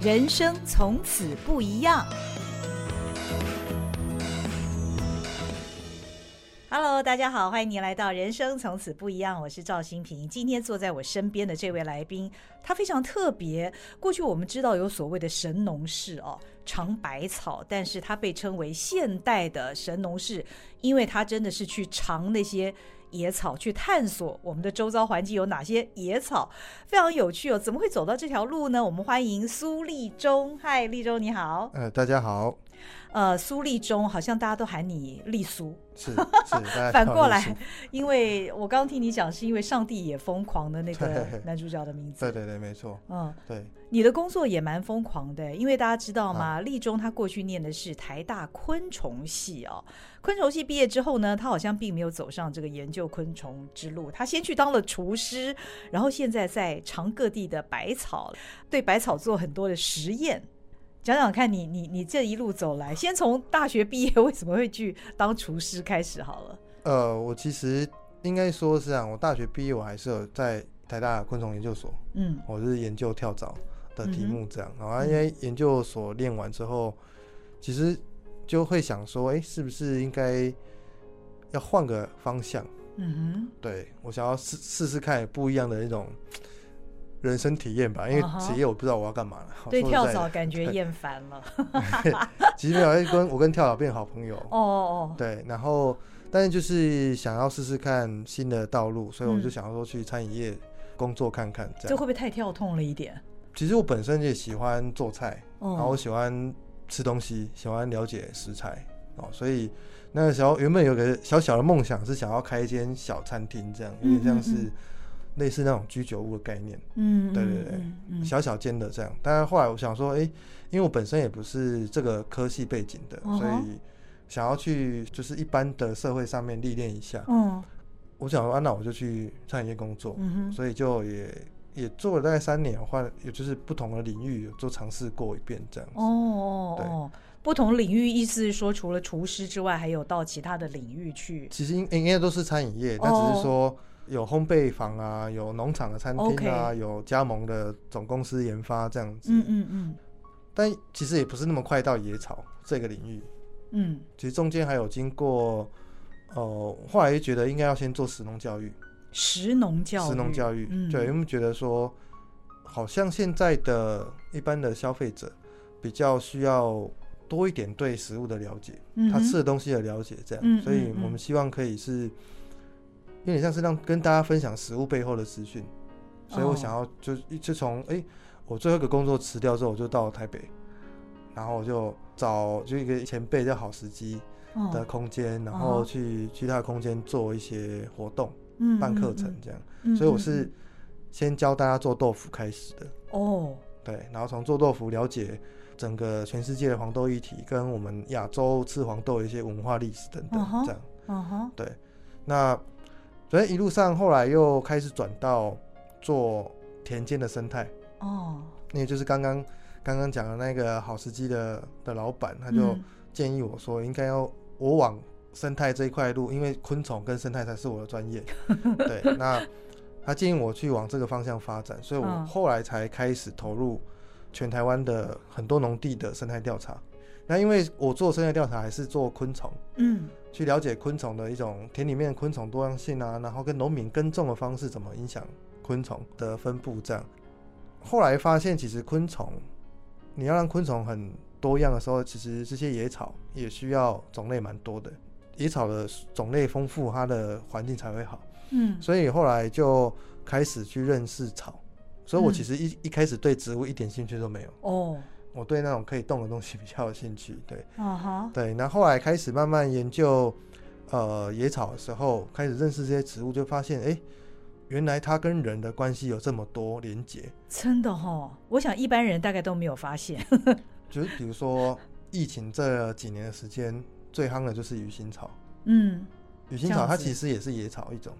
人生从此不一样。Hello，大家好，欢迎您来到《人生从此不一样》，我是赵新平。今天坐在我身边的这位来宾，他非常特别。过去我们知道有所谓的神农氏哦，尝百草，但是他被称为现代的神农氏，因为他真的是去尝那些野草，去探索我们的周遭环境有哪些野草，非常有趣哦。怎么会走到这条路呢？我们欢迎苏立中。嗨，立中你好。呃，大家好。呃，苏立中好像大家都喊你立苏，是是，反过来，因为我刚刚听你讲，是因为上帝也疯狂的那个男主角的名字，对对对，没错，嗯，对，你的工作也蛮疯狂的，因为大家知道吗？立中他过去念的是台大昆虫系哦，昆虫系毕业之后呢，他好像并没有走上这个研究昆虫之路，他先去当了厨师，然后现在在尝各地的百草，对百草做很多的实验。讲讲看你你你这一路走来，先从大学毕业为什么会去当厨师开始好了。呃，我其实应该说是啊，我大学毕业我还是有在台大昆虫研究所，嗯，我是研究跳蚤的题目这样。然后、嗯、因为研究所练完之后，其实就会想说，哎、欸，是不是应该要换个方向？嗯哼，对，我想要试试试看不一样的那种。人生体验吧，因为职业我不知道我要干嘛了。Uh huh. 对跳蚤感觉厌烦了。其实没有，跟我跟跳蚤变好朋友。哦哦哦。对，然后但是就是想要试试看新的道路，所以我就想要说去餐饮业工作看看。这样。这会不会太跳痛了一点？其实我本身也喜欢做菜，oh. 然后我喜欢吃东西，喜欢了解食材哦，所以那个时候原本有个小小的梦想是想要开一间小餐厅，这样有点像是。类似那种居酒屋的概念，嗯，对对对，嗯嗯、小小间的这样。但是后来我想说，哎、欸，因为我本身也不是这个科系背景的，哦、所以想要去就是一般的社会上面历练一下。嗯，我想说，啊，那我就去餐饮业工作。嗯哼，所以就也也做了大概三年，换也就是不同的领域有做尝试过一遍这样子。哦哦对哦，不同领域意思是说，除了厨师之外，还有到其他的领域去。其实应应该都是餐饮业，但只是说。有烘焙坊啊，有农场的餐厅啊有加盟的总公司研发这样子。嗯嗯嗯。但其实也不是那么快到野草这个领域。嗯。其实中间还有经过，呃，后来又觉得应该要先做食农教育。食农教育。食农教育。嗯。对，因为觉得说，好像现在的一般的消费者比较需要多一点对食物的了解，嗯、他吃的东西的了解，这样。所以我们希望可以是。有点像是让跟大家分享食物背后的资讯，所以我想要就就从哎，我最后一个工作辞掉之后，我就到台北，然后我就找就一个前辈叫好时机的空间，然后去去他的空间做一些活动，办课程这样。所以我是先教大家做豆腐开始的哦，对，然后从做豆腐了解整个全世界的黄豆议题，跟我们亚洲吃黄豆的一些文化历史等等这样。嗯哼，对，那。所以一路上，后来又开始转到做田间的生态哦，那也就是刚刚刚刚讲的那个好时机的的老板，他就建议我说，应该要我往生态这一块路，因为昆虫跟生态才是我的专业。对，那他建议我去往这个方向发展，所以我后来才开始投入全台湾的很多农地的生态调查。那因为我做生态调查还是做昆虫，嗯，去了解昆虫的一种田里面昆虫多样性啊，然后跟农民耕种的方式怎么影响昆虫的分布这样。后来发现，其实昆虫你要让昆虫很多样的时候，其实这些野草也需要种类蛮多的。野草的种类丰富，它的环境才会好。嗯，所以后来就开始去认识草。所以我其实一一开始对植物一点兴趣都没有。哦。我对那种可以动的东西比较有兴趣，对，uh huh. 对。那后来开始慢慢研究，呃，野草的时候，开始认识这些植物，就发现，哎、欸，原来它跟人的关系有这么多连结。真的哈，我想一般人大概都没有发现。就是比如说，疫情这几年的时间，最夯的就是鱼腥草。嗯，鱼腥草它其实也是野草一种。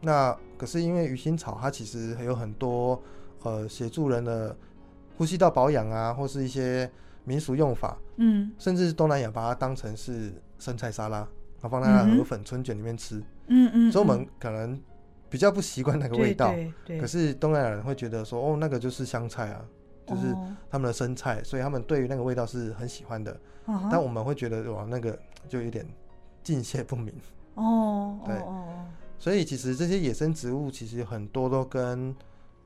那可是因为鱼腥草它其实还有很多呃协助人的。呼吸道保养啊，或是一些民俗用法，嗯，甚至是东南亚把它当成是生菜沙拉，然后放在河粉春卷里面吃，嗯嗯，所以我们可能比较不习惯那个味道，对对对，可是东南亚人会觉得说，哦，那个就是香菜啊，就是他们的生菜，所以他们对于那个味道是很喜欢的。但我们会觉得哇，那个就有点敬谢不明。哦，对，所以其实这些野生植物其实很多都跟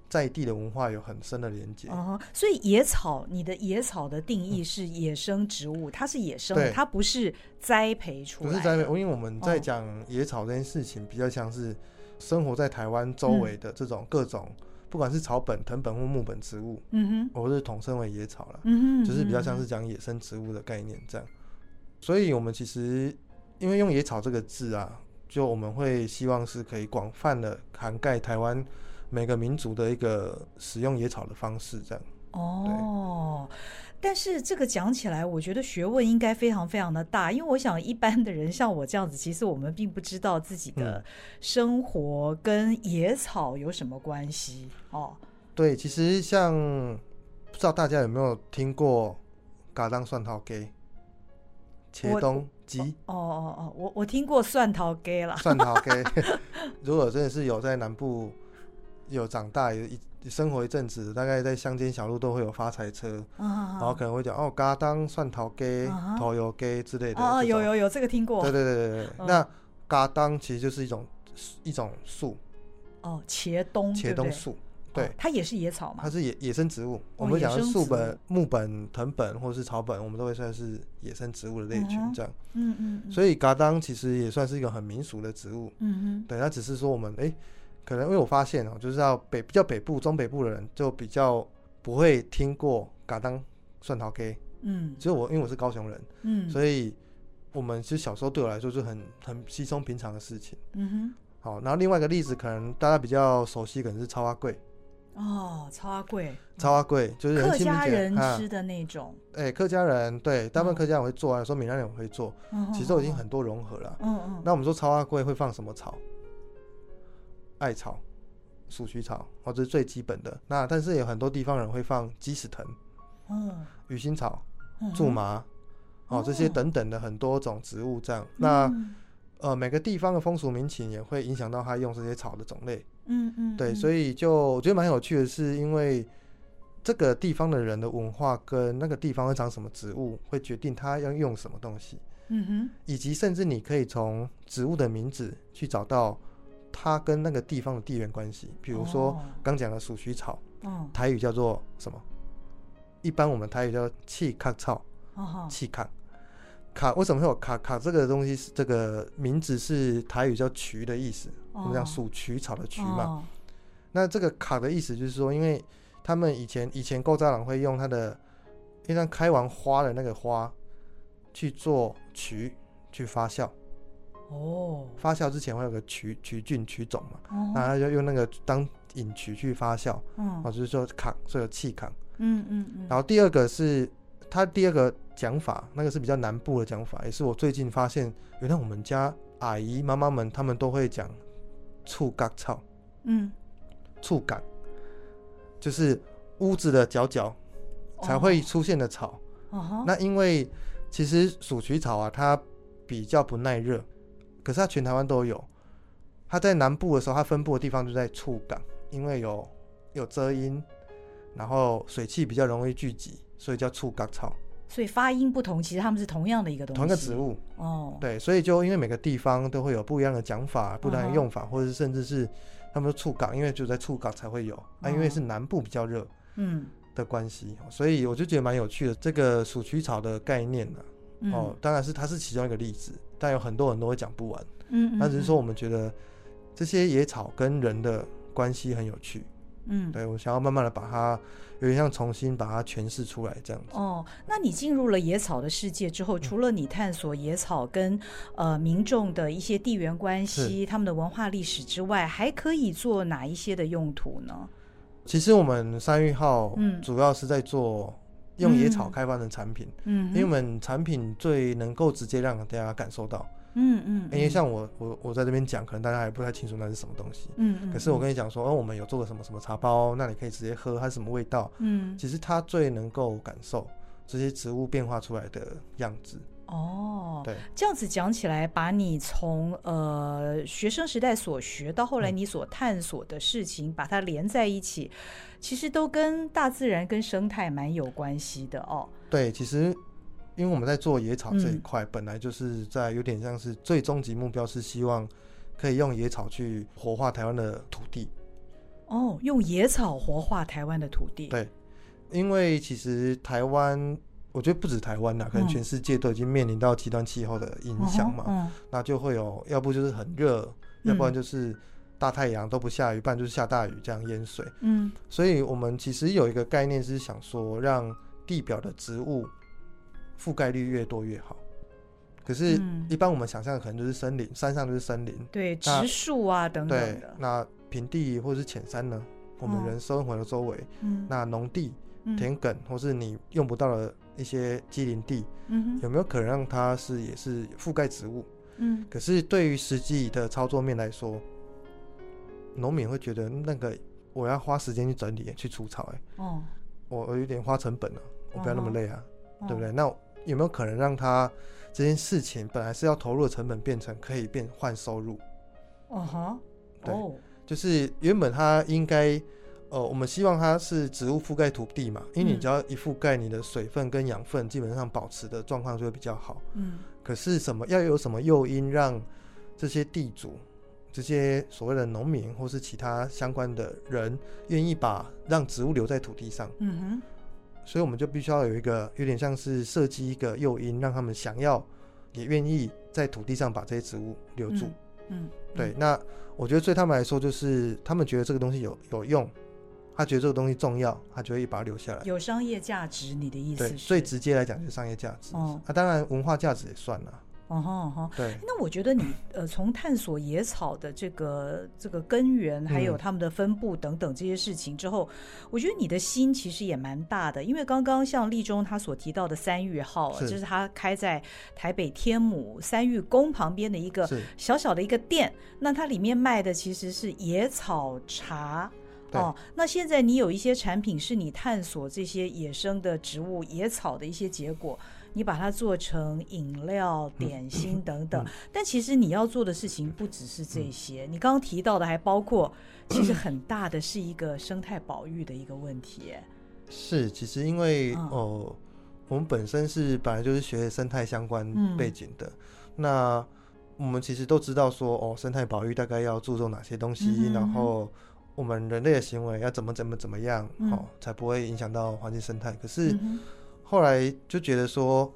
在地的文化有很深的连接。哦，所以野草，你的野草的定义是野生植物，它是野生的，它不是栽培出来的。不是栽培，因为我们在讲野草这件事情，比较像是生活在台湾周围的这种各种。不管是草本、藤本或木本植物，嗯哼，我是统称为野草了，嗯哼，就是比较像是讲野生植物的概念这样。所以，我们其实因为用野草这个字啊，就我们会希望是可以广泛的涵盖台湾每个民族的一个使用野草的方式这样。哦。但是这个讲起来，我觉得学问应该非常非常的大，因为我想一般的人像我这样子，其实我们并不知道自己的生活跟野草有什么关系哦。对，其实像不知道大家有没有听过“嘎当蒜头鸡”、“茄东鸡”？哦哦哦，我我听过蒜头鸡了。蒜头鸡，如果真的是有在南部有长大有一。生活一阵子，大概在乡间小路都会有发财车，然后可能会讲哦，嘎当蒜头鸡、头油鸡之类的。哦，有有有，这个听过。对对对对对。那嘎当其实就是一种一种树。哦，茄冬。茄冬树，对。它也是野草嘛？它是野野生植物。我们讲的树本、木本、藤本或者是草本，我们都会算是野生植物的类群这样。嗯嗯。所以嘎当其实也算是一个很民俗的植物。嗯哼。对，它只是说我们哎。可能因为我发现哦，就是要北比较北部、中北部的人就比较不会听过嘎当蒜头 k，嗯，只有我，因为我是高雄人，嗯，所以我们其实小时候对我来说就很很稀松平常的事情，嗯哼。好，然后另外一个例子，可能大家比较熟悉，可能是草仔粿，哦，超阿贵，超阿贵就是客家人吃的那种，哎、欸，客家人对，大部分客家人会做啊，说闽南人会做，其实都已经很多融合了，嗯嗯。那我们说超阿贵会放什么草？艾草、鼠曲草，或者是最基本的。那但是有很多地方人会放鸡屎藤、嗯，鱼腥草、苎麻，哦，这些等等的很多种植物这样。那呃，每个地方的风俗民情也会影响到他用这些草的种类。嗯嗯，对，所以就我觉得蛮有趣的是，因为这个地方的人的文化跟那个地方会长什么植物，会决定他要用什么东西。嗯哼，以及甚至你可以从植物的名字去找到。它跟那个地方的地缘关系，比如说刚讲的鼠曲草，哦，台语叫做什么？一般我们台语叫气卡草，气卡卡为什么会有卡卡这个东西？是这个名字是台语叫渠的意思，我们讲属渠草的渠嘛。哦、那这个卡的意思就是说，因为他们以前以前构造郎会用它的，因为开完花的那个花去做渠去发酵。哦，发酵之前会有个渠渠菌曲种嘛，哦、然后就用那个当引渠去发酵，嗯，哦，就是说扛，所以有气扛，嗯嗯嗯。然后第二个是它第二个讲法，那个是比较南部的讲法，也是我最近发现，原来我们家阿姨妈妈们他们都会讲触嘎草，嗯，触感就是屋子的角角才会出现的草，哦、那因为其实鼠曲草啊，它比较不耐热。可是它全台湾都有，它在南部的时候，它分布的地方就在触感，因为有有遮阴，然后水汽比较容易聚集，所以叫厝角草。所以发音不同，其实他们是同样的一个东西，同一个植物。哦，对，所以就因为每个地方都会有不一样的讲法、不一样的用法，哦、或者是甚至是他们说厝角，因为就在厝角才会有、哦、啊，因为是南部比较热，嗯的关系，所以我就觉得蛮有趣的这个鼠曲草的概念呢、啊。嗯、哦，当然是它是其中一个例子，但有很多很多会讲不完。嗯，那只是说我们觉得这些野草跟人的关系很有趣。嗯，对，我想要慢慢的把它有点像重新把它诠释出来这样子。哦，那你进入了野草的世界之后，除了你探索野草跟呃民众的一些地缘关系、他们的文化历史之外，还可以做哪一些的用途呢？其实我们山芋号主要是在做。用野草开发的产品，嗯，因为我们产品最能够直接让大家感受到，嗯嗯，因为像我我我在这边讲，可能大家还不太清楚那是什么东西，嗯嗯，可是我跟你讲说，哦，我们有做个什么什么茶包，那你可以直接喝，它是什么味道，嗯，其实它最能够感受这些植物变化出来的样子，哦，对，这样子讲起来，把你从呃学生时代所学到后来你所探索的事情，嗯、把它连在一起，其实都跟大自然、跟生态蛮有关系的哦。对，其实因为我们在做野草这一块，嗯、本来就是在有点像是最终极目标是希望可以用野草去活化台湾的土地。哦，用野草活化台湾的土地。对，因为其实台湾。我觉得不止台湾呐，可能全世界都已经面临到极端气候的影响嘛，嗯嗯、那就会有，要不就是很热，嗯、要不然就是大太阳都不下雨，不然就是下大雨这样淹水。嗯，所以我们其实有一个概念是想说，让地表的植物覆盖率越多越好。可是，一般我们想象的可能就是森林，山上就是森林，对，植树啊等等那平地或者是浅山呢？我们人生活的周围，嗯，那农地、田埂或是你用不到的。一些机林地，有没有可能让它是也是覆盖植物？嗯，可是对于实际的操作面来说，农民会觉得那个我要花时间去整理、去除草、欸，哎，哦，我我有点花成本了，我不要那么累啊，哦、对不对？那有没有可能让他这件事情本来是要投入的成本变成可以变换收入？哦哈，对，哦、就是原本他应该。呃，我们希望它是植物覆盖土地嘛，因为你只要一覆盖，你的水分跟养分基本上保持的状况就会比较好。嗯。可是什么要有什么诱因让这些地主、这些所谓的农民或是其他相关的人愿意把让植物留在土地上？嗯哼。所以我们就必须要有一个有点像是设计一个诱因，让他们想要也愿意在土地上把这些植物留住。嗯。嗯对，那我觉得对他们来说，就是他们觉得这个东西有有用。他觉得这个东西重要，他就会把它留下来。有商业价值，你的意思是？对，最直接来讲就是商业价值。哦，啊，当然文化价值也算了。哦吼哦吼。对。那我觉得你呃，从探索野草的这个这个根源，还有它们的分布等等这些事情之后，嗯、我觉得你的心其实也蛮大的。因为刚刚像立中他所提到的三玉号，是就是他开在台北天母三玉宫旁边的一个小小的一个店，那它里面卖的其实是野草茶。哦，那现在你有一些产品是你探索这些野生的植物、野草的一些结果，你把它做成饮料、点心等等。但其实你要做的事情不只是这些，嗯、你刚刚提到的还包括，其实很大的是一个生态保育的一个问题。是，其实因为哦、呃，我们本身是本来就是学生态相关背景的，嗯、那我们其实都知道说哦，生态保育大概要注重哪些东西，嗯、然后。我们人类的行为要怎么怎么怎么样，嗯、哦，才不会影响到环境生态。可是后来就觉得说，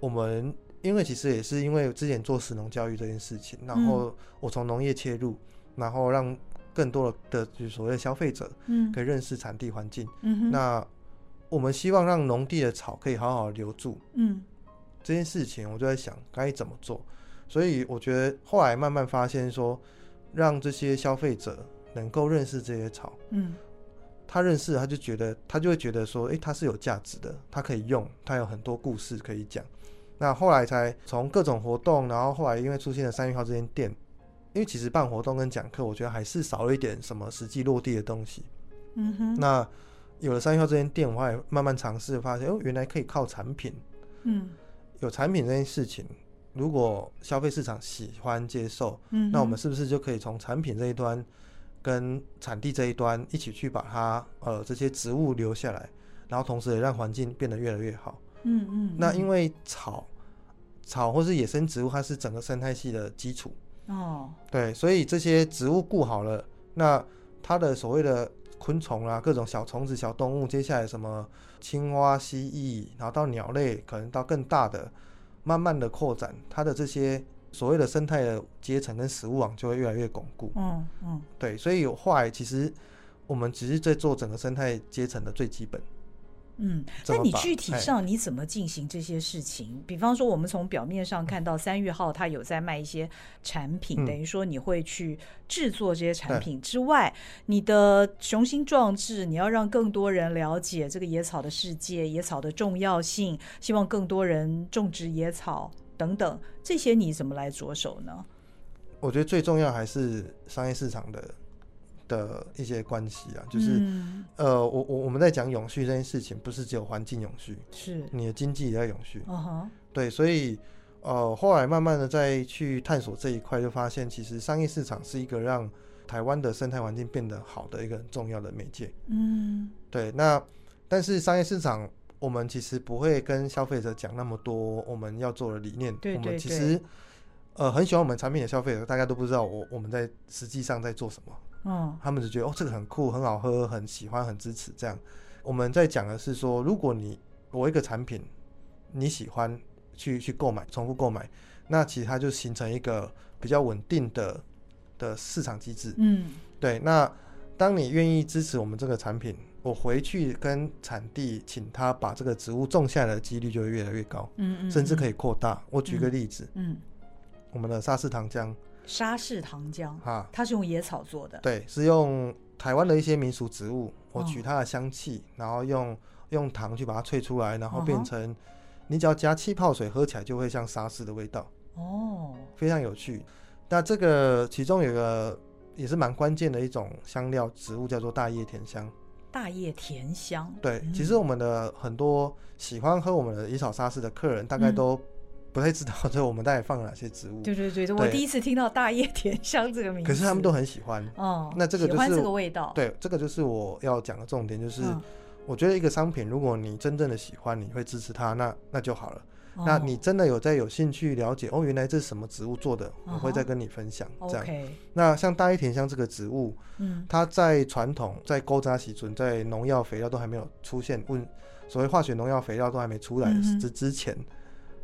我们因为其实也是因为之前做食农教育这件事情，然后我从农业切入，然后让更多的就是所谓的消费者，嗯，可以认识产地环境。嗯哼，那我们希望让农地的草可以好好留住。嗯，这件事情我就在想该怎么做。所以我觉得后来慢慢发现说，让这些消费者。能够认识这些草，嗯，他认识，他就觉得，他就会觉得说，诶，他是有价值的，他可以用，他有很多故事可以讲。那后来才从各种活动，然后后来因为出现了三月号这间店，因为其实办活动跟讲课，我觉得还是少了一点什么实际落地的东西。嗯哼。那有了三月号这间店，我也慢慢尝试发现，哦，原来可以靠产品。嗯。有产品这件事情，如果消费市场喜欢接受，嗯，那我们是不是就可以从产品这一端？跟产地这一端一起去把它呃这些植物留下来，然后同时也让环境变得越来越好。嗯嗯。嗯，那因为草草或是野生植物，它是整个生态系的基础。哦。对，所以这些植物顾好了，那它的所谓的昆虫啊，各种小虫子、小动物，接下来什么青蛙、蜥蜴，然后到鸟类，可能到更大的，慢慢的扩展它的这些。所谓的生态的阶层跟食物网就会越来越巩固。嗯嗯，对，所以有后来其实我们只是在做整个生态阶层的最基本。嗯，那你具体上你怎么进行这些事情？比方说，我们从表面上看到三月号它有在卖一些产品，等于说你会去制作这些产品之外，你的雄心壮志，你要让更多人了解这个野草的世界，野草的重要性，希望更多人种植野草。等等，这些你怎么来着手呢？我觉得最重要还是商业市场的的一些关系啊，就是、嗯、呃，我我我们在讲永续这件事情，不是只有环境永续，是你的经济也要永续。Uh huh、对，所以呃，后来慢慢的再去探索这一块，就发现其实商业市场是一个让台湾的生态环境变得好的一个很重要的媒介。嗯，对。那但是商业市场，我们其实不会跟消费者讲那么多我们要做的理念。对对对。我们其实呃很喜欢我们产品的消费者，大家都不知道我我们在实际上在做什么。嗯，他们只觉得哦，这个很酷，很好喝，很喜欢，很支持。这样，我们在讲的是说，如果你我一个产品你喜欢去去购买，重复购买，那其实它就形成一个比较稳定的的市场机制。嗯，对。那当你愿意支持我们这个产品，我回去跟产地请他把这个植物种下来的几率就会越来越高。嗯，甚至可以扩大。我举个例子，嗯，嗯我们的沙士糖浆。沙士糖浆啊，它是用野草做的。对，是用台湾的一些民俗植物，我取它的香气，哦、然后用用糖去把它萃出来，然后变成，哦、你只要加气泡水喝起来就会像沙士的味道。哦，非常有趣。那这个其中有一个也是蛮关键的一种香料植物，叫做大叶甜香。大叶甜香。对，嗯、其实我们的很多喜欢喝我们的野草沙士的客人，大概都、嗯。不太知道，这我们大概放了哪些植物？对对对，我第一次听到大叶甜香这个名字。可是他们都很喜欢。哦，那这个就是喜欢这个味道。对，这个就是我要讲的重点，就是我觉得一个商品，如果你真正的喜欢，你会支持它，那那就好了。那你真的有在有兴趣了解，哦，原来这是什么植物做的，我会再跟你分享。这样。那像大叶甜香这个植物，嗯，它在传统在勾扎时阵，在农药肥料都还没有出现，问所谓化学农药肥料都还没出来之之前。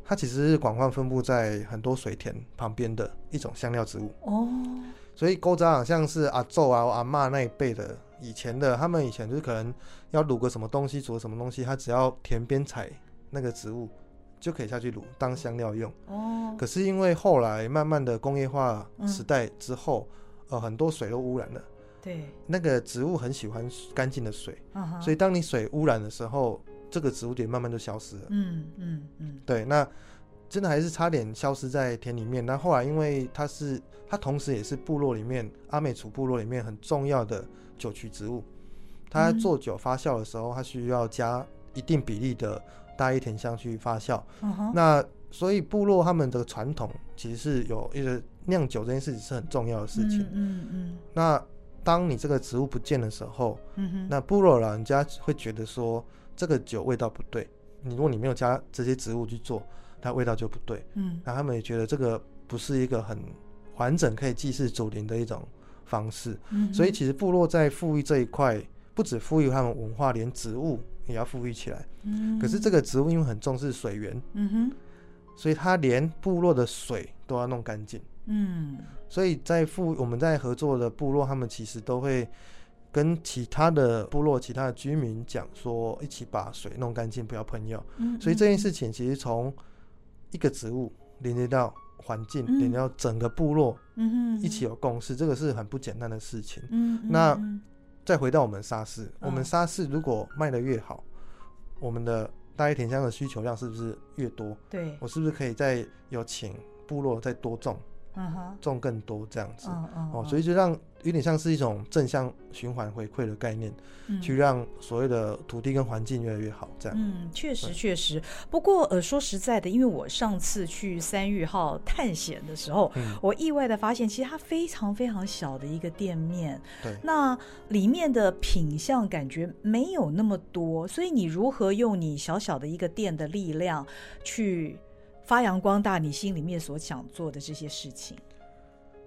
它其实是广泛分布在很多水田旁边的一种香料植物哦，所以勾扎好像是阿祖啊、阿妈那一辈的以前的，他们以前就是可能要卤个什么东西，煮个什么东西，他只要田边采那个植物就可以下去卤当香料用哦。可是因为后来慢慢的工业化时代之后，嗯、呃，很多水都污染了，对，那个植物很喜欢干净的水，所以当你水污染的时候。这个植物点慢慢就消失了。嗯嗯嗯，对，那真的还是差点消失在田里面。那后来因为它是，它同时也是部落里面阿美族部落里面很重要的酒曲植物。它做酒发酵的时候，它需要加一定比例的大叶甜香去发酵。那所以部落他们的传统其实是有一个酿酒这件事情是很重要的事情。嗯嗯。那当你这个植物不见的时候，那部落老人家会觉得说。这个酒味道不对，你如果你没有加这些植物去做，它味道就不对。嗯，那他们也觉得这个不是一个很完整可以祭祀祖灵的一种方式。嗯哼，所以其实部落在富裕这一块，不止富裕他们文化，连植物也要富裕起来。嗯，可是这个植物因为很重视水源，嗯哼，所以它连部落的水都要弄干净。嗯，所以在富我们在合作的部落，他们其实都会。跟其他的部落、其他的居民讲说，一起把水弄干净，不要喷药。嗯嗯，所以这件事情其实从一个植物连接到环境，嗯、连接到整个部落，嗯哼，一起有共识，这个是很不简单的事情。嗯，那再回到我们沙士，嗯、我们沙士如果卖的越好，我们的大叶甜香的需求量是不是越多？对，我是不是可以再有请部落再多种？嗯哼，种更多这样子，嗯嗯，哦，所以就让有点像是一种正向循环回馈的概念，嗯，去让所谓的土地跟环境越来越好，这样。嗯，确实确实。不过呃，说实在的，因为我上次去三玉号探险的时候，嗯，我意外的发现，其实它非常非常小的一个店面，对，那里面的品相感觉没有那么多，所以你如何用你小小的一个店的力量去发扬光大你心里面所想做的这些事情。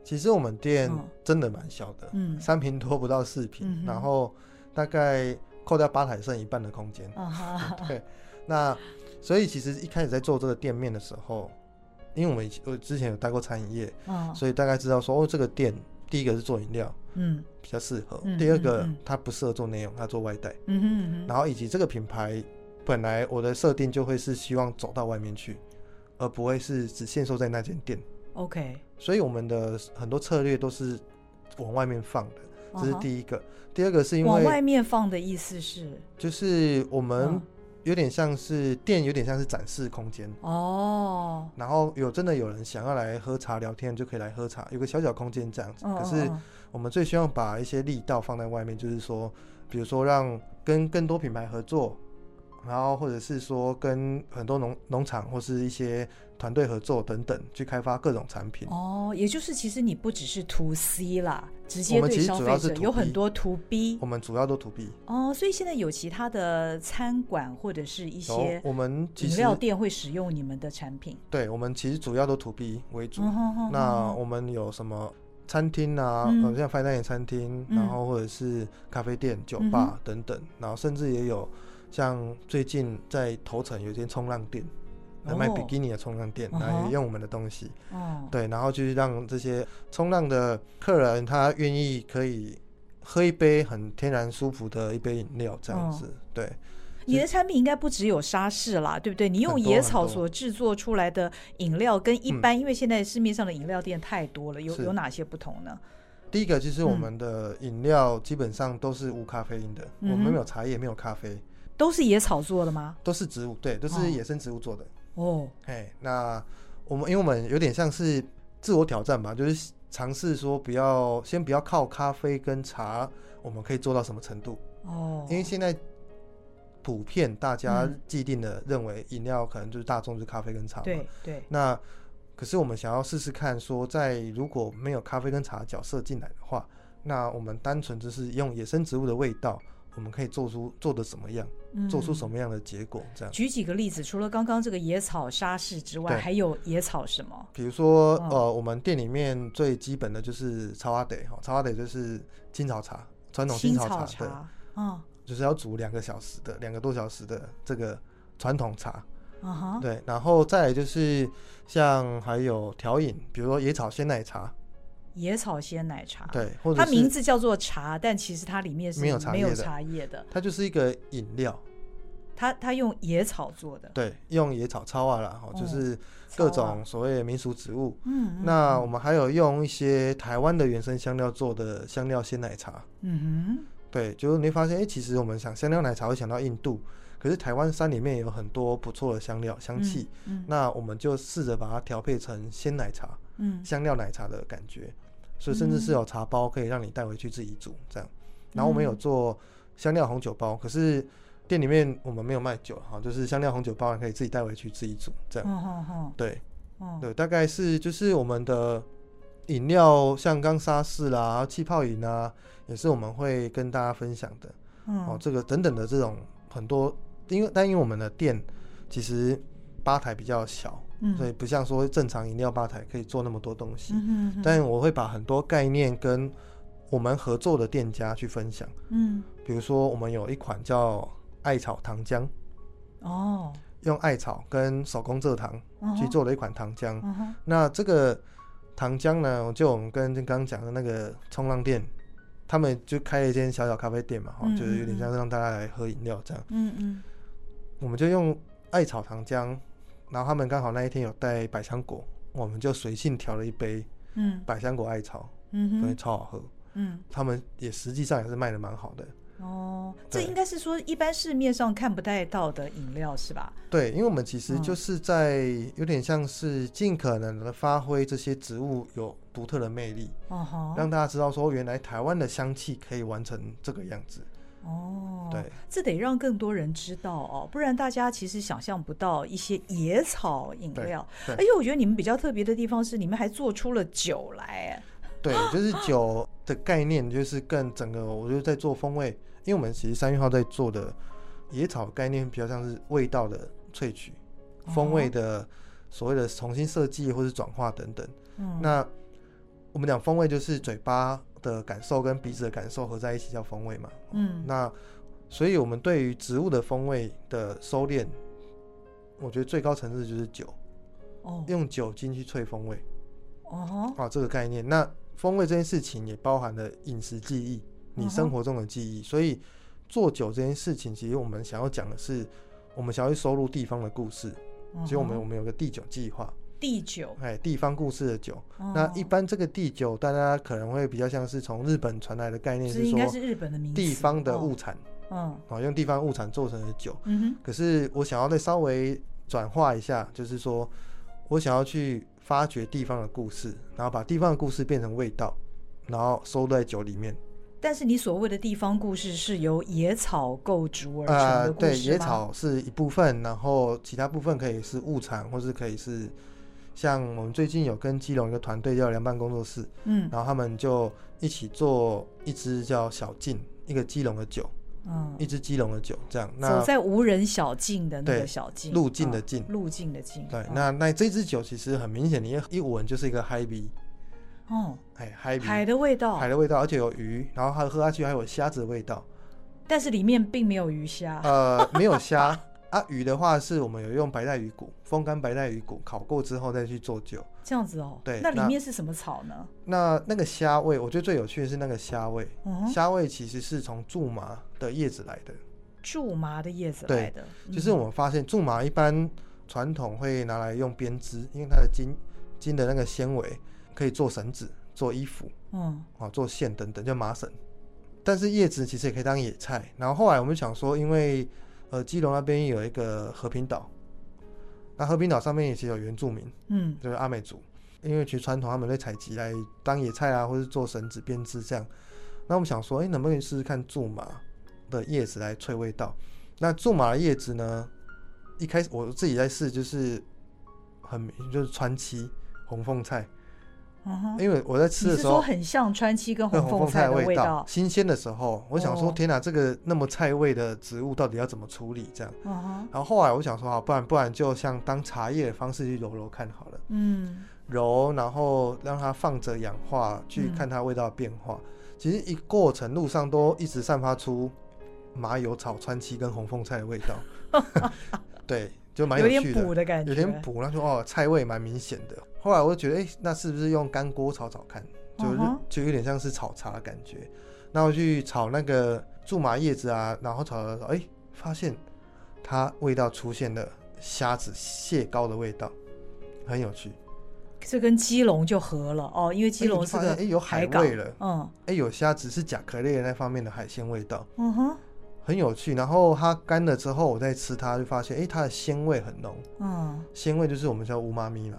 其实我们店真的蛮小的，嗯，三平多不到四平，嗯、然后大概扣掉吧台剩一半的空间。啊、对，那所以其实一开始在做这个店面的时候，因为我们我之前有待过餐饮业，哦、所以大概知道说哦，这个店第一个是做饮料，嗯，比较适合；嗯、第二个、嗯、它不适合做内容，它做外带。嗯哼嗯哼然后以及这个品牌本来我的设定就会是希望走到外面去。而不会是只限售在那间店。OK，所以我们的很多策略都是往外面放的，这是第一个。Uh. 第二个是因为往外面放的意思是，就是我们有点像是店，有点像是展示空间哦。然后有真的有人想要来喝茶聊天，就可以来喝茶，有个小小空间这样子。可是我们最希望把一些力道放在外面，就是说，比如说让跟更多品牌合作。然后或者是说跟很多农农场或是一些团队合作等等，去开发各种产品。哦，也就是其实你不只是 to C 啦，直接对消费者有很多 to B。我们主要都 to B。哦，所以现在有其他的餐馆或者是一些我们饮料店会使用你们的产品。对，我们其实主要都 to B 为主。那我们有什么餐厅啊？嗯，像 fine dining 餐厅，然后或者是咖啡店、酒吧等等，然后甚至也有。像最近在头城有一间冲浪店，来卖比基尼的冲浪店，来用我们的东西。哦，对，然后就是让这些冲浪的客人，他愿意可以喝一杯很天然舒服的一杯饮料，这样子。对，你的产品应该不只有沙士啦，对不对？你用野草所制作出来的饮料，跟一般，因为现在市面上的饮料店太多了，有有哪些不同呢？第一个就是我们的饮料基本上都是无咖啡因的，我们没有茶叶，没有咖啡。都是野草做的吗？都是植物，对，都是野生植物做的。哦，哎，那我们因为我们有点像是自我挑战吧，就是尝试说不要先不要靠咖啡跟茶，我们可以做到什么程度？哦，因为现在普遍大家既定的认为饮料可能就是大众就是咖啡跟茶嘛。对对。那可是我们想要试试看，说在如果没有咖啡跟茶的角色进来的话，那我们单纯就是用野生植物的味道。我们可以做出做的什么样，嗯、做出什么样的结果？这样。举几个例子，除了刚刚这个野草沙士之外，还有野草什么？比如说，哦、呃，我们店里面最基本的就是草阿得哈，草阿得就是青草茶，传统青草茶，对，嗯，就是要煮两个小时的，两个多小时的这个传统茶，嗯哼，对，然后再来就是像还有调饮，比如说野草鲜奶茶。野草鲜奶茶，对，它名字叫做茶，但其实它里面是没有茶叶的，茶叶的，它就是一个饮料。它它用野草做的，对，用野草草啊啦，哦，就是各种所谓的民俗植物。嗯，那我们还有用一些台湾的原生香料做的香料鲜奶茶。嗯哼，对，就是你会发现，哎，其实我们想香料奶茶会想到印度，可是台湾山里面有很多不错的香料香气。嗯，那我们就试着把它调配成鲜奶茶，嗯，香料奶茶的感觉。所以甚至是有茶包可以让你带回去自己煮这样，然后我们有做香料红酒包，可是店里面我们没有卖酒哈，就是香料红酒包你可以自己带回去自己煮这样。对，对，大概是就是我们的饮料，像刚沙士啦、气泡饮啊，也是我们会跟大家分享的。哦，这个等等的这种很多，因为但因为我们的店其实吧台比较小。所以不像说正常饮料吧台可以做那么多东西，嗯、但我会把很多概念跟我们合作的店家去分享。嗯，比如说我们有一款叫艾草糖浆，哦，用艾草跟手工蔗糖去做了一款糖浆。哦、那这个糖浆呢，就我们跟刚刚讲的那个冲浪店，他们就开了一间小小咖啡店嘛，哈、嗯，就是有点像让大家来喝饮料这样。嗯嗯，我们就用艾草糖浆。然后他们刚好那一天有带百香果，我们就随性调了一杯，嗯，百香果艾草，嗯，所以超好喝，嗯，他们也实际上也是卖的蛮好的。哦，这应该是说一般市面上看不太到的饮料是吧？对，因为我们其实就是在有点像是尽可能的发挥这些植物有独特的魅力，哦，让大家知道说原来台湾的香气可以完成这个样子。哦，对，这得让更多人知道哦，不然大家其实想象不到一些野草饮料。而且我觉得你们比较特别的地方是，你们还做出了酒来。对，就是酒的概念，就是更整个，我觉得在做风味，因为我们其实三月号在做的野草概念比较像是味道的萃取，风味的所谓的重新设计或是转化等等。嗯，那我们讲风味就是嘴巴。的感受跟鼻子的感受合在一起叫风味嘛？嗯，那所以我们对于植物的风味的收敛，我觉得最高层次就是酒，哦，用酒精去萃风味，哦，啊，这个概念。那风味这件事情也包含了饮食记忆，你生活中的记忆。所以做酒这件事情，其实我们想要讲的是，我们想要去收录地方的故事，所以我们我们有个第九计划。地酒，哎，地方故事的酒。那一般这个地酒，大家可能会比较像是从日本传来的概念，是说，应该是日本的名，地方的物产，嗯，啊，用地方物产做成的酒，嗯哼，可是我想要再稍微转化一下，就是说我想要去发掘地方的故事，然后把地方的故事变成味道，然后收在酒里面。但是你所谓的地方故事是由野草构筑而成的故事吗？呃，对，野草是一部分，然后其他部分可以是物产，或是可以是像我们最近有跟基隆一个团队叫凉拌工作室，嗯，然后他们就一起做一支叫小径，一个基隆的酒，嗯，一支基隆的酒，这样。那走在无人小径的那个小径，路径的径，路径的径。对，那那这支酒其实很明显，你一闻就是一个海味。哦，哎，海海的味道，海的味道，而且有鱼，然后还喝下去还有虾子的味道，但是里面并没有鱼虾。呃，没有虾 啊，鱼的话是我们有用白带鱼骨，风干白带鱼骨烤过之后再去做酒，这样子哦。对，那里面是什么草呢？那那，那个虾味，我觉得最有趣的是那个虾味，嗯、虾味其实是从苎麻的叶子来的，苎麻的叶子来的，就是我们发现苎麻一般传统会拿来用编织，因为它的筋筋的那个纤维可以做绳子。做衣服，嗯，啊，做线等等，叫麻绳。但是叶子其实也可以当野菜。然后后来我们想说，因为呃，基隆那边有一个和平岛，那和平岛上面也其实有原住民，嗯，就是阿美族。因为其实传统他们会采集来当野菜啊，或是做绳子编织这样。那我们想说，哎、欸，能不能试试看苎麻的叶子来萃味道？那苎麻的叶子呢，一开始我自己在试，就是很就是川崎红凤菜。Uh-huh. 因为我在吃的时候，很像川七跟红凤菜的味道。新鲜的时候，我想说，天哪，这个那么菜味的植物到底要怎么处理？这样。Uh-huh. 然后后来我想说，啊，不然不然就像当茶叶的方式去揉揉看好了。嗯。揉，然后让它放着氧化，去看它味道的变化。嗯。其实一过程路上都一直散发出麻油炒川七跟红凤菜的味道。对。就蛮有趣的，有点补的感觉，有点补。他说哦，菜味蛮明显的。后来我就觉得，哎、欸，那是不是用干锅炒炒看？就是、uh-huh. 就有点像是炒茶的感觉。那我去炒那个苎麻叶子啊，然后炒的时候，哎、欸，发现它味道出现了虾子蟹膏的味道，很有趣。这跟基隆就合了哦，因为基隆是个哎、欸、有海味了，嗯，哎、欸、有虾子是甲壳类那方面的海鲜味道，嗯哼。很有趣，然后它干了之后，我再吃它，就发现，哎，它的鲜味很浓。嗯，鲜味就是我们叫乌妈咪嘛，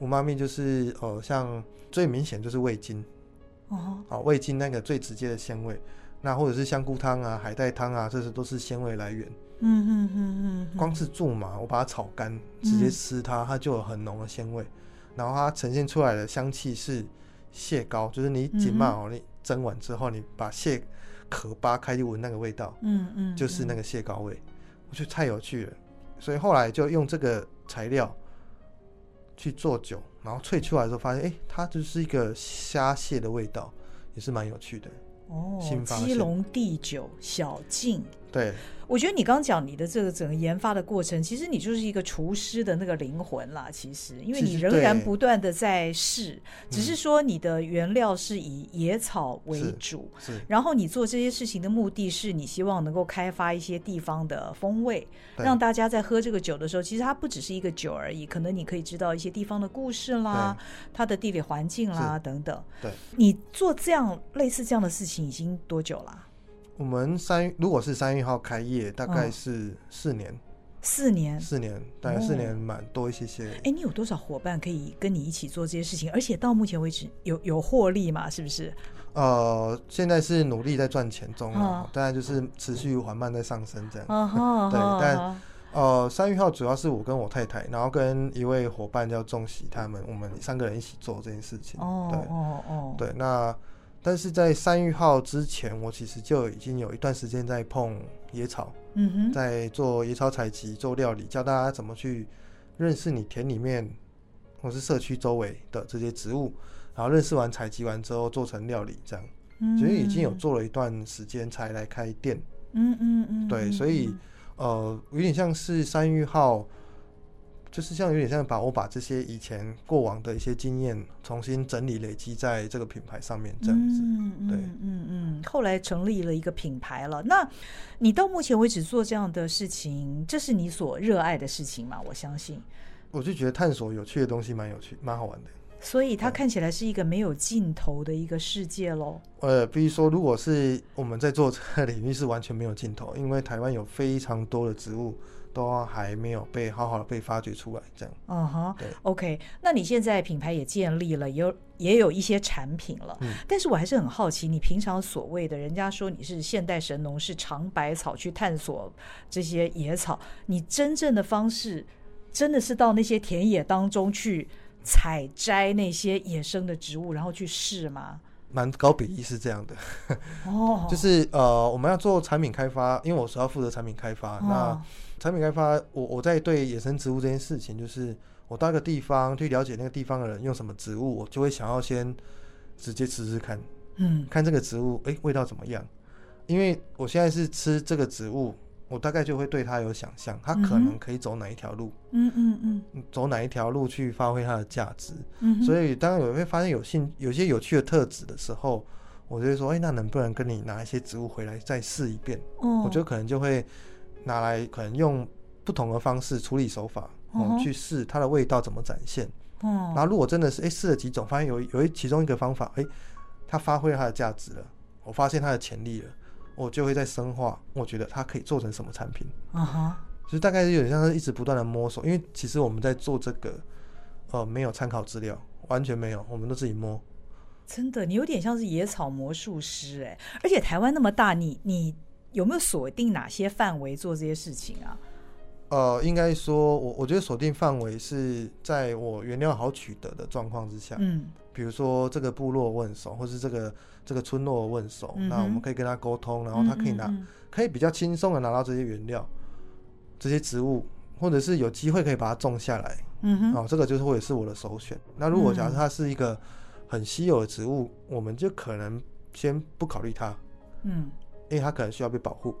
乌妈咪就是，呃，像最明显就是味精。哦，啊，味精那个最直接的鲜味，那或者是香菇汤啊、海带汤啊，这些都是鲜味来源。嗯嗯嗯嗯。光是苎麻，我把它炒干，直接吃它，它就有很浓的鲜味。然后它呈现出来的香气是蟹膏，就是你紧嘛哦，你蒸完之后，你把蟹。壳扒开就闻那个味道，嗯嗯，就是那个蟹膏味，我觉得太有趣了，所以后来就用这个材料去做酒，然后萃出来的时候发现，哎，它就是一个虾蟹的味道，也是蛮有趣的。哦，基隆地酒小径，对。我觉得你刚刚讲你的这个整个研发的过程，其实你就是一个厨师的那个灵魂啦。其实，因为你仍然不断的在试，只是说你的原料是以野草为主，是。是。然后你做这些事情的目的是你希望能够开发一些地方的风味，让大家在喝这个酒的时候，其实它不只是一个酒而已，可能你可以知道一些地方的故事啦，它的地理环境啦等等。对。你做这样类似这样的事情已经多久了？我们三如果是三月号开业，大概是四年，嗯、四年，四年，大概四年蛮多一些些。哎、哦，你有多少伙伴可以跟你一起做这些事情？而且到目前为止有有获利嘛？是不是？呃，现在是努力在赚钱中当然就是持续缓慢在上升这样。哦、对，哦、但呃，三月号主要是我跟我太太，然后跟一位伙伴叫仲喜，他们我们三个人一起做这件事情。哦，对，哦哦，对，那。但是在三月号之前，我其实就已经有一段时间在碰野草，嗯哼，在做野草采集、做料理，教大家怎么去认识你田里面或是社区周围的这些植物，然后认识完、采集完之后做成料理，这样，嗯，所以已经有做了一段时间才来开店，嗯嗯嗯，对，所以呃，有点像是三月号。就是像有点像把我把这些以前过往的一些经验重新整理累积在这个品牌上面，这样子。嗯、对，嗯嗯。后来成立了一个品牌了。那你到目前为止做这样的事情，这是你所热爱的事情吗？我相信。我就觉得探索有趣的东西蛮有趣，蛮好玩的。所以它看起来是一个没有尽头的一个世界喽。呃，比如说，如果是我们在做这个领域，是完全没有尽头，因为台湾有非常多的植物。都还没有被好好的被发掘出来，这样。嗯哼，对，OK。那你现在品牌也建立了，也有也有一些产品了。嗯。但是我还是很好奇，你平常所谓的人家说你是现代神农，是尝百草去探索这些野草，你真正的方式真的是到那些田野当中去采摘那些野生的植物，然后去试吗？蛮高比例是这样的。哦。就是呃，我们要做产品开发，因为我是要负责产品开发，那。哦产品开发，我我在对野生植物这件事情，就是我到一个地方去了解那个地方的人用什么植物，我就会想要先直接吃吃看，嗯，看这个植物，诶，味道怎么样？因为我现在是吃这个植物，我大概就会对它有想象，它可能可以走哪一条路，嗯嗯嗯，走哪一条路去发挥它的价值，嗯，所以当我会发现有兴有些有趣的特质的时候，我就会说，诶，那能不能跟你拿一些植物回来再试一遍？哦，我觉得可能就会。拿来可能用不同的方式处理手法，我嗯，去试它的味道怎么展现。嗯，然后如果真的是哎试了几种，发现有有一其中一个方法，哎，它发挥它的价值了，我发现它的潜力了，我就会再深化。我觉得它可以做成什么产品？啊哈，就是大概是有点像是一直不断的摸索，因为其实我们在做这个，呃，没有参考资料，完全没有，我们都自己摸。真的，你有点像是野草魔术师哎，而且台湾那么大，你你。有没有锁定哪些范围做这些事情啊？呃，应该说，我我觉得锁定范围是在我原料好取得的状况之下。嗯，比如说这个部落我很熟，或是这个这个村落我很熟，嗯，那我们可以跟他沟通，然后他可以拿，嗯嗯嗯，可以比较轻松的拿到这些原料，这些植物，或者是有机会可以把它种下来。嗯哼，哦，这个就是会是我的首选。那如果假设它是一个很稀有的植物，我们就可能先不考虑它。嗯。因为它可能需要被保护，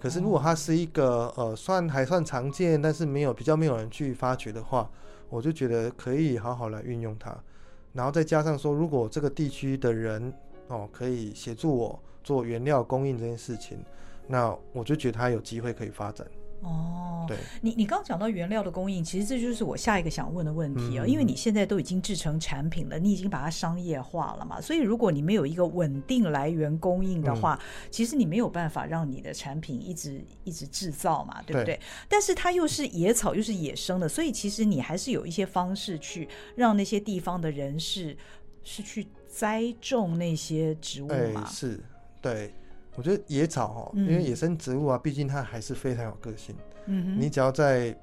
可是如果它是一个呃算还算常见，但是没有比较没有人去发掘的话，我就觉得可以好好来运用它，然后再加上说，如果这个地区的人哦可以协助我做原料供应这件事情，那我就觉得它有机会可以发展。哦，对，你你刚刚讲到原料的供应，其实这就是我下一个想问的问题啊，嗯，因为你现在都已经制成产品了，你已经把它商业化了嘛，所以如果你没有一个稳定来源供应的话，嗯，其实你没有办法让你的产品一直一直制造嘛，对不对？对。但是它又是野草，又是野生的，所以其实你还是有一些方式去让那些地方的人士是去栽种那些植物嘛，欸，是，对。我觉得野草哈，因为野生植物啊，毕竟它还是非常有个性。嗯，你只要在，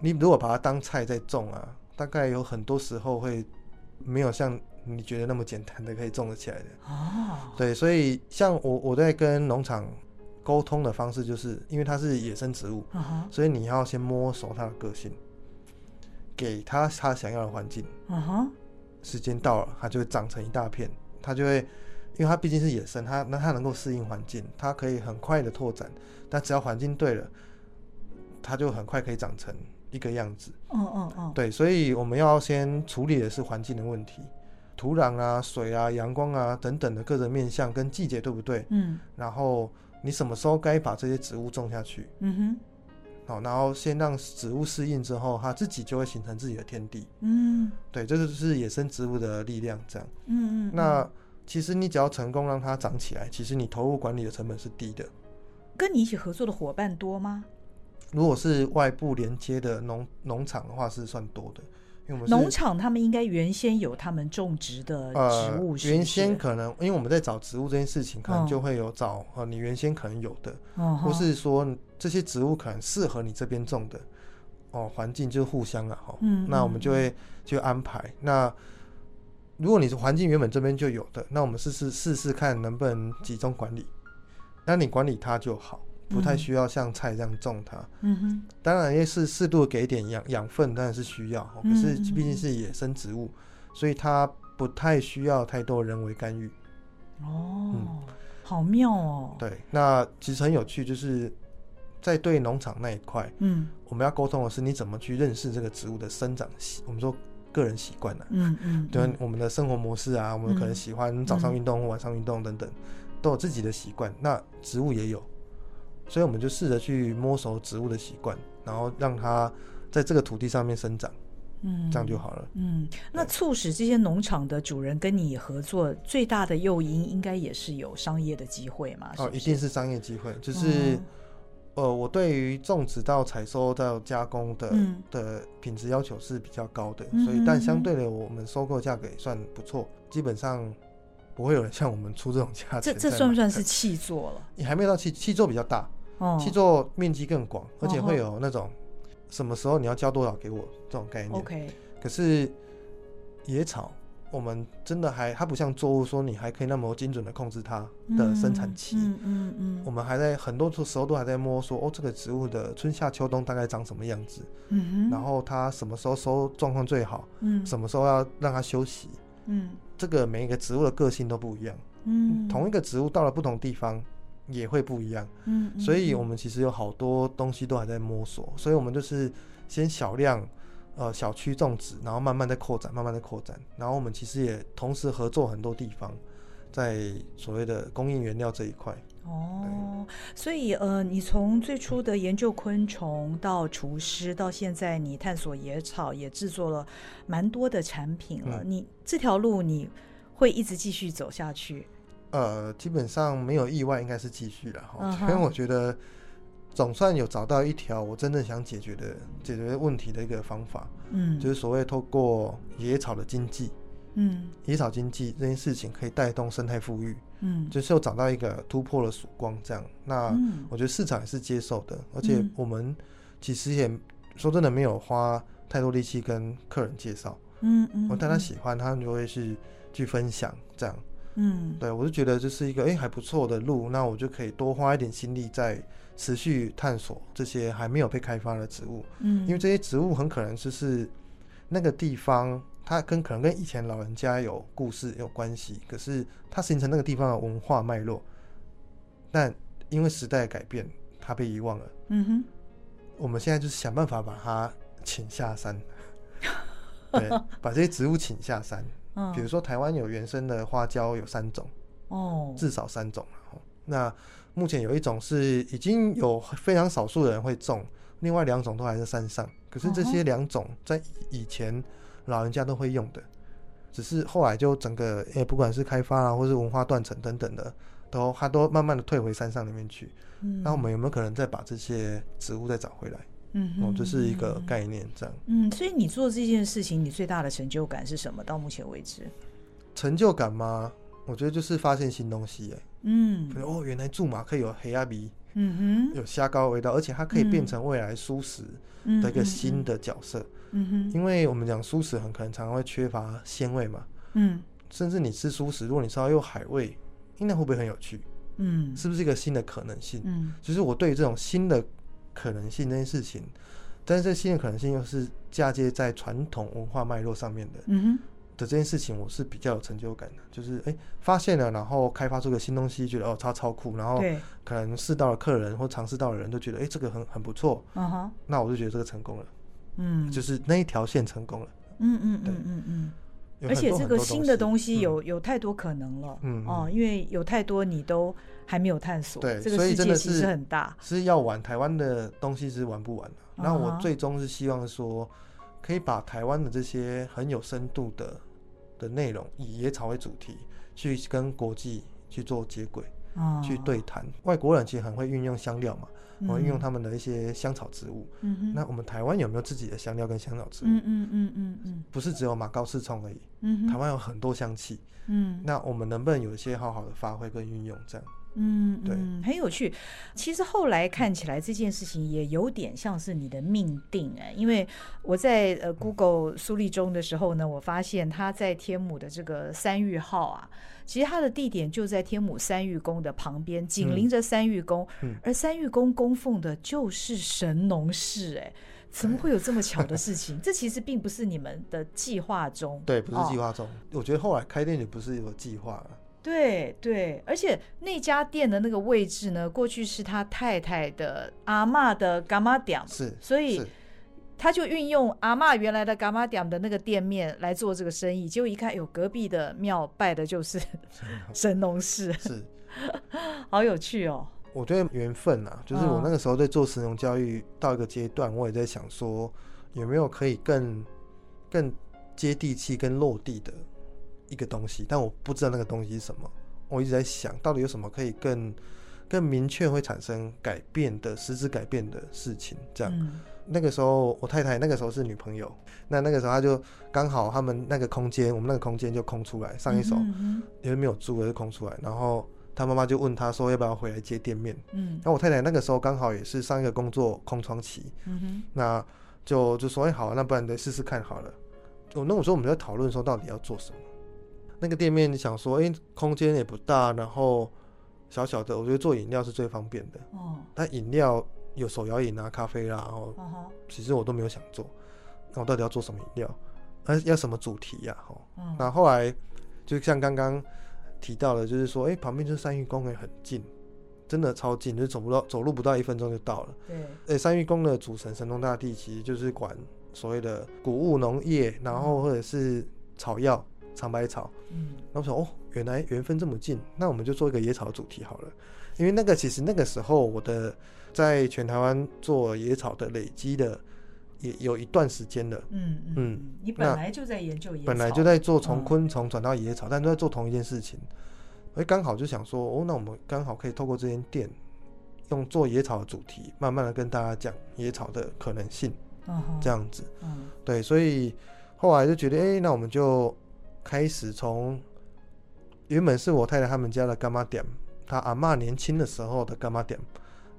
你如果把它当菜在种啊，大概有很多时候会没有像你觉得那么简单的可以种得起来的。哦，对，所以像我我在跟农场沟通的方式，就是因为它是野生植物，所以你要先摸熟它的个性，给它它想要的环境。嗯哼，时间到了，它就会长成一大片，它就会。因为它毕竟是野生，它那它能够适应环境，它可以很快的拓展。但只要环境对了，它就很快可以长成一个样子。嗯嗯嗯。对，所以我们要先处理的是环境的问题，土壤啊、水啊、阳光啊等等的各种面相跟季节对不对？嗯。然后你什么时候该把这些植物种下去？嗯哼。好，然后先让植物适应之后，它自己就会形成自己的天地。嗯。对，这就是野生植物的力量，这样。嗯嗯。那。其实你只要成功让它长起来，其实你投入管理的成本是低的。跟你一起合作的伙伴多吗？如果是外部连接的农农场的话，是算多的。因为我们农场他们应该原先有他们种植的植物是是？呃，原先可能因为我们在找植物这件事情，可能就会有找呃你原先可能有的，哦，或是说这些植物可能适合你这边种的哦，环境就互相啊，嗯，那我们就会就安排那。如果你是环境原本这边就有的，那我们试试试试看能不能集中管理。那你管理它就好，不太需要像菜这样种它。嗯哼。当然也是适度给点养养分，当然是需要。可是毕竟是野生植物，所以它不太需要太多人为干预。哦，嗯，好妙哦。对，那其实很有趣，就是在对农场那一块，嗯，我们要沟通的是你怎么去认识这个植物的生长系。我们说。个人习惯了，嗯嗯，对我们的生活模式啊，我们可能喜欢早上运动或晚上运动等等，都有自己的习惯。那植物也有，所以我们就试着去摸熟植物的习惯，然后让它在这个土地上面生长。嗯，这样就好了。嗯，那促使这些农场的主人跟你合作最大的诱因，应该也是有商业的机会嘛？哦，一定是商业机会。就是，嗯、呃，我对于种植到采收到加工的、嗯、的品质要求是比较高的，所以但相对的，我们收购价格也算不错，基本上不会有人 像我们出这种价钱。这这算不算是气作了？你还没有到气气作比较大，哦，契作面积更广，而且会有那种。什么时候你要交多少给我这种概念？OK。可是野草，我们真的还它不像作物，说你还可以那么精准的控制它的生产期。嗯嗯嗯。我们还在很多时候都还在摸索，哦，这个植物的春夏秋冬大概长什么样子？嗯哼。然后它什么时候收状况最好？嗯。什么时候要让它休息？嗯。这个每一个植物的个性都不一样。嗯。同一个植物到了不同地方。也会不一样，嗯，所以我们其实有好多东西都还在摸索，所以我们就是先小量，呃，小区种植，然后慢慢的扩展，慢慢的扩展，然后我们其实也同时合作很多地方，在所谓的供应原料这一块。哦，所以呃，你从最初的研究昆虫到厨师，到现在你探索野草，也制作了蛮多的产品了。嗯，你这条路你会一直继续走下去？呃，基本上没有意外，应该是继续了哈。因为我觉得总算有找到一条我真正想解决的解决问题的一个方法，嗯，就是所谓透过野草的经济，嗯，野草经济这件事情可以带动生态富裕，嗯，就是又找到一个突破了曙光这样。那我觉得市场也是接受的，而且我们其实也说真的没有花太多力气跟客人介绍，嗯嗯，我带他喜欢，他们就会去去分享这样。嗯，对，我就觉得这是一个哎、欸、还不错的路，那我就可以多花一点心力在持续探索这些还没有被开发的植物。嗯，因为这些植物很可能就是那个地方，它跟可能跟以前老人家有故事有关系，可是它形成那个地方的文化脉络，但因为时代改变，它被遗忘了。嗯哼，我们现在就是想办法把它请下山，对，把这些植物请下山。比如说，台湾有原生的花椒有三种，哦，至少三种。那目前有一种是已经有非常少数的人会种，另外两种都还在山上。可是这些两种在以前老人家都会用的，只是后来就整个，诶，不管是开发啊，或是文化断层等等的，都它都慢慢的退回山上里面去。那我们有没有可能再把这些植物再找回来？嗯，哦，这是一个概念，这样。嗯，所以你做这件事情，你最大的成就感是什么？到目前为止，成就感吗？我觉得就是发现新东西，哎，嗯，哦，原来苎麻可以有黑阿鼻，嗯哼，有虾膏的味道，而且它可以变成未来蔬食的一个新的角色，嗯哼，因为我们讲蔬食很可能常常会缺乏鲜味嘛，嗯，甚至你吃蔬食，如果你稍微有海味，应该会不会很有趣？嗯，是不是一个新的可能性？嗯，其实我对于这种新的。可能性这件事情，但是这新的可能性又是嫁接在传统文化脉络上面的，嗯哼，的这件事情，我是比较有成就感的。就是哎、欸，发现了，然后开发出个新东西，觉得哦，超超酷，然后可能试到了客人或尝试到的人都觉得哎、欸，这个很很不错，嗯哼，那我就觉得这个成功了，嗯，就是那一条线成功了，嗯嗯嗯嗯嗯。而且这个新的东西有有太多可能了，嗯哦，因为有太多你都还没有探索，对，这个世界其实很大，是要玩台湾的东西是玩不完的。那我最终是希望说，可以把台湾的这些很有深度的的内容，以野草为主题，去跟国际去做接轨，去对谈。外国人其实很会运用香料嘛。我运用他们的一些香草植物，嗯哼，那我们台湾有没有自己的香料跟香草植物？嗯嗯嗯嗯嗯，不是只有马高四冲而已，嗯，台湾有很多香气，嗯，那我们能不能有一些好好的发挥跟运用这样？嗯，对，很有趣。其实后来看起来这件事情也有点像是你的命定哎，因为我在呃 Google 苏立中的时候呢，我发现他在天母的这个三玉号啊。其实它的地点就在天母三玉宫的旁边，紧邻着三玉宫，嗯、而三玉宫供奉的就是神农氏，哎，怎么会有这么巧的事情？这其实并不是你们的计划中，对，不是计划中。哦、我觉得后来开店也不是有计划了，对对，而且那家店的那个位置呢，过去是他太太的阿嬷的柑仔店，是，所以。他就运用阿嬷原来的伽玛店的那个店面来做这个生意，结果一看，有隔壁的庙拜的就是 神农氏，是，好有趣哦。我觉得缘分啊，就是我那个时候在做神农教育到一个阶段，我也在想说，有没有可以更更接地气、更落地的一个东西，但我不知道那个东西是什么。我一直在想到底有什么可以更更明确会产生改变的实质改变的事情。这样，嗯、那个时候我太太那个时候是女朋友，那那个时候她就刚好他们那个空间，我们那个空间就空出来，上一手因为没有租的就空出来，然后他妈妈就问他说要不要回来接店面。嗯，然后我太太那个时候刚好也是上一个工作空窗期。嗯哼，那就就说哎好，那不然得试试看好了。我那我说我们在讨论说到底要做什么。那个店面你想说，哎，空间也不大，然后小小的，我觉得做饮料是最方便的。哦。但饮料有手摇饮啊、咖啡啦，然后其实我都没有想做。那我到底要做什么饮料？要要什么主题呀？哈。嗯。那后来就像刚刚提到的，就是说，哎，旁边就是三育公园很近，真的超近，就是走不到，走路不到一分钟就到了。对。哎，三育宫的主神神农大帝其实就是管所谓的谷物农业，然后或者是草药。长白草，嗯，那我说哦，原来缘分这么近，那我们就做一个野草主题好了。因为那个其实那个时候我的在全台湾做野草的累积的也有一段时间了，嗯嗯，嗯，你本来就在研究野草，本来就在做从昆虫转到野草，嗯、但都在做同一件事情，哎，刚好就想说哦，那我们刚好可以透过这间店，用做野草的主题，慢慢的跟大家讲野草的可能性，嗯，这样子，嗯，对，所以后来就觉得，哎，那我们就。开始从原本是我太太他们家的干妈店，他阿妈年轻的时候的干妈店，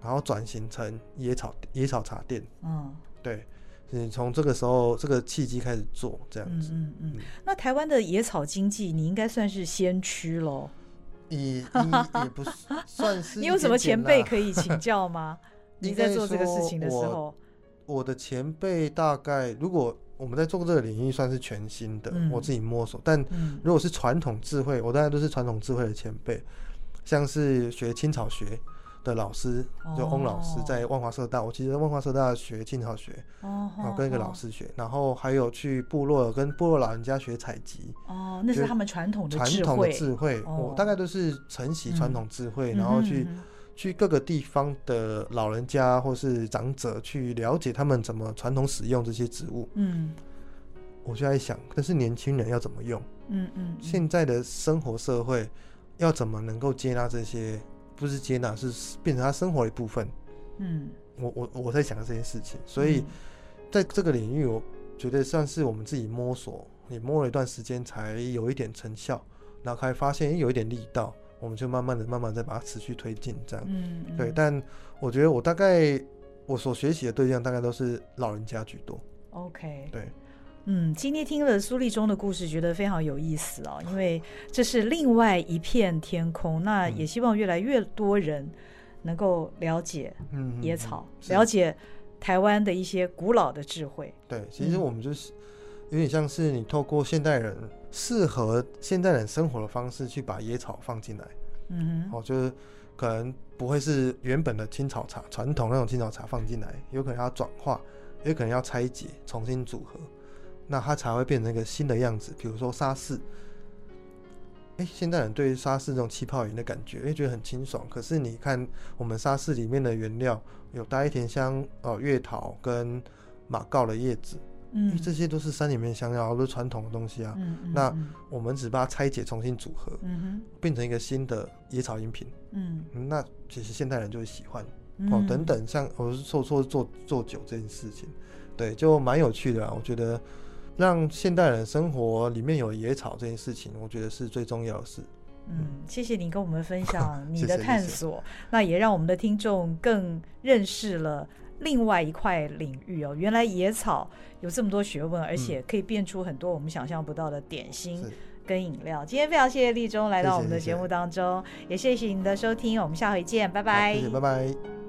然后转型成野草野草茶店。嗯，对，你从这个时候这个契机开始做这样子。嗯嗯，嗯。那台湾的野草经济，你应该算是先驱喽。也也不算是。你有什么前辈可以请教吗？你在做这个事情的时候，我，我的前辈大概如果。我们在做这个领域算是全新的，嗯、我自己摸索。但如果是传统智慧，嗯、我大概都是传统智慧的前辈，像是学青草学的老师，哦、就翁老师在万华社大。我其实在万华社大学青草学，哦，然后跟一个老师学，哦、然后还有去部落跟部落老人家学采集。哦，那是他们传统的传统的智慧。哦、我大概都是承袭传统智慧，嗯、然后去。去各个地方的老人家或是长者去了解他们怎么传统使用这些植物。嗯，我就在想，但是年轻人要怎么用？嗯嗯，现在的生活社会要怎么能够接纳这些？不是接纳，是变成他生活的一部分。嗯，我我我在想这件事情，所以在这个领域，我觉得算是我们自己摸索，也摸了一段时间，才有一点成效，然后才发现有一点力道。我们就慢慢的、慢慢再把它持续推进，这样。嗯，嗯。对，但我觉得我大概我所学习的对象大概都是老人家居多。OK。对。嗯，今天听了苏立忠的故事，觉得非常有意思哦，因为这是另外一片天空。那也希望越来越多人能够了解野草，嗯嗯、了解台湾的一些古老的智慧。对，其实我们就是有点像是你透过现代人。适合现代人生活的方式去把野草放进来，嗯哼，哦，就是可能不会是原本的青草茶，传统那种青草茶放进来，有可能要转化，有可能要拆解，重新组合，那它才会变成一个新的样子。比如说沙士，哎、欸，现代人对于沙士这种气泡饮的感觉，哎、欸，觉得很清爽。可是你看我们沙士里面的原料有大叶甜香哦，月桃跟马告的叶子。嗯，这些都是山里面香料，都是传统的东西啊。嗯嗯、那我们只把它拆解，重新组合，嗯、哼变成一个新的野草饮品。嗯，那其实现代人就会喜欢、嗯、哦。等等，像我是说说做做酒这件事情，对，就蛮有趣的啊。我觉得让现代人生活里面有野草这件事情，我觉得是最重要的事。嗯，谢谢你跟我们分享你的 探索，谢谢谢谢，那也让我们的听众更认识了。另外一块领域哦，原来野草有这么多学问，而且可以变出很多我们想象不到的点心跟饮料。今天非常谢谢立中来到我们的节目当中，也谢谢您的收听，我们下回见，拜拜，谢谢，拜拜。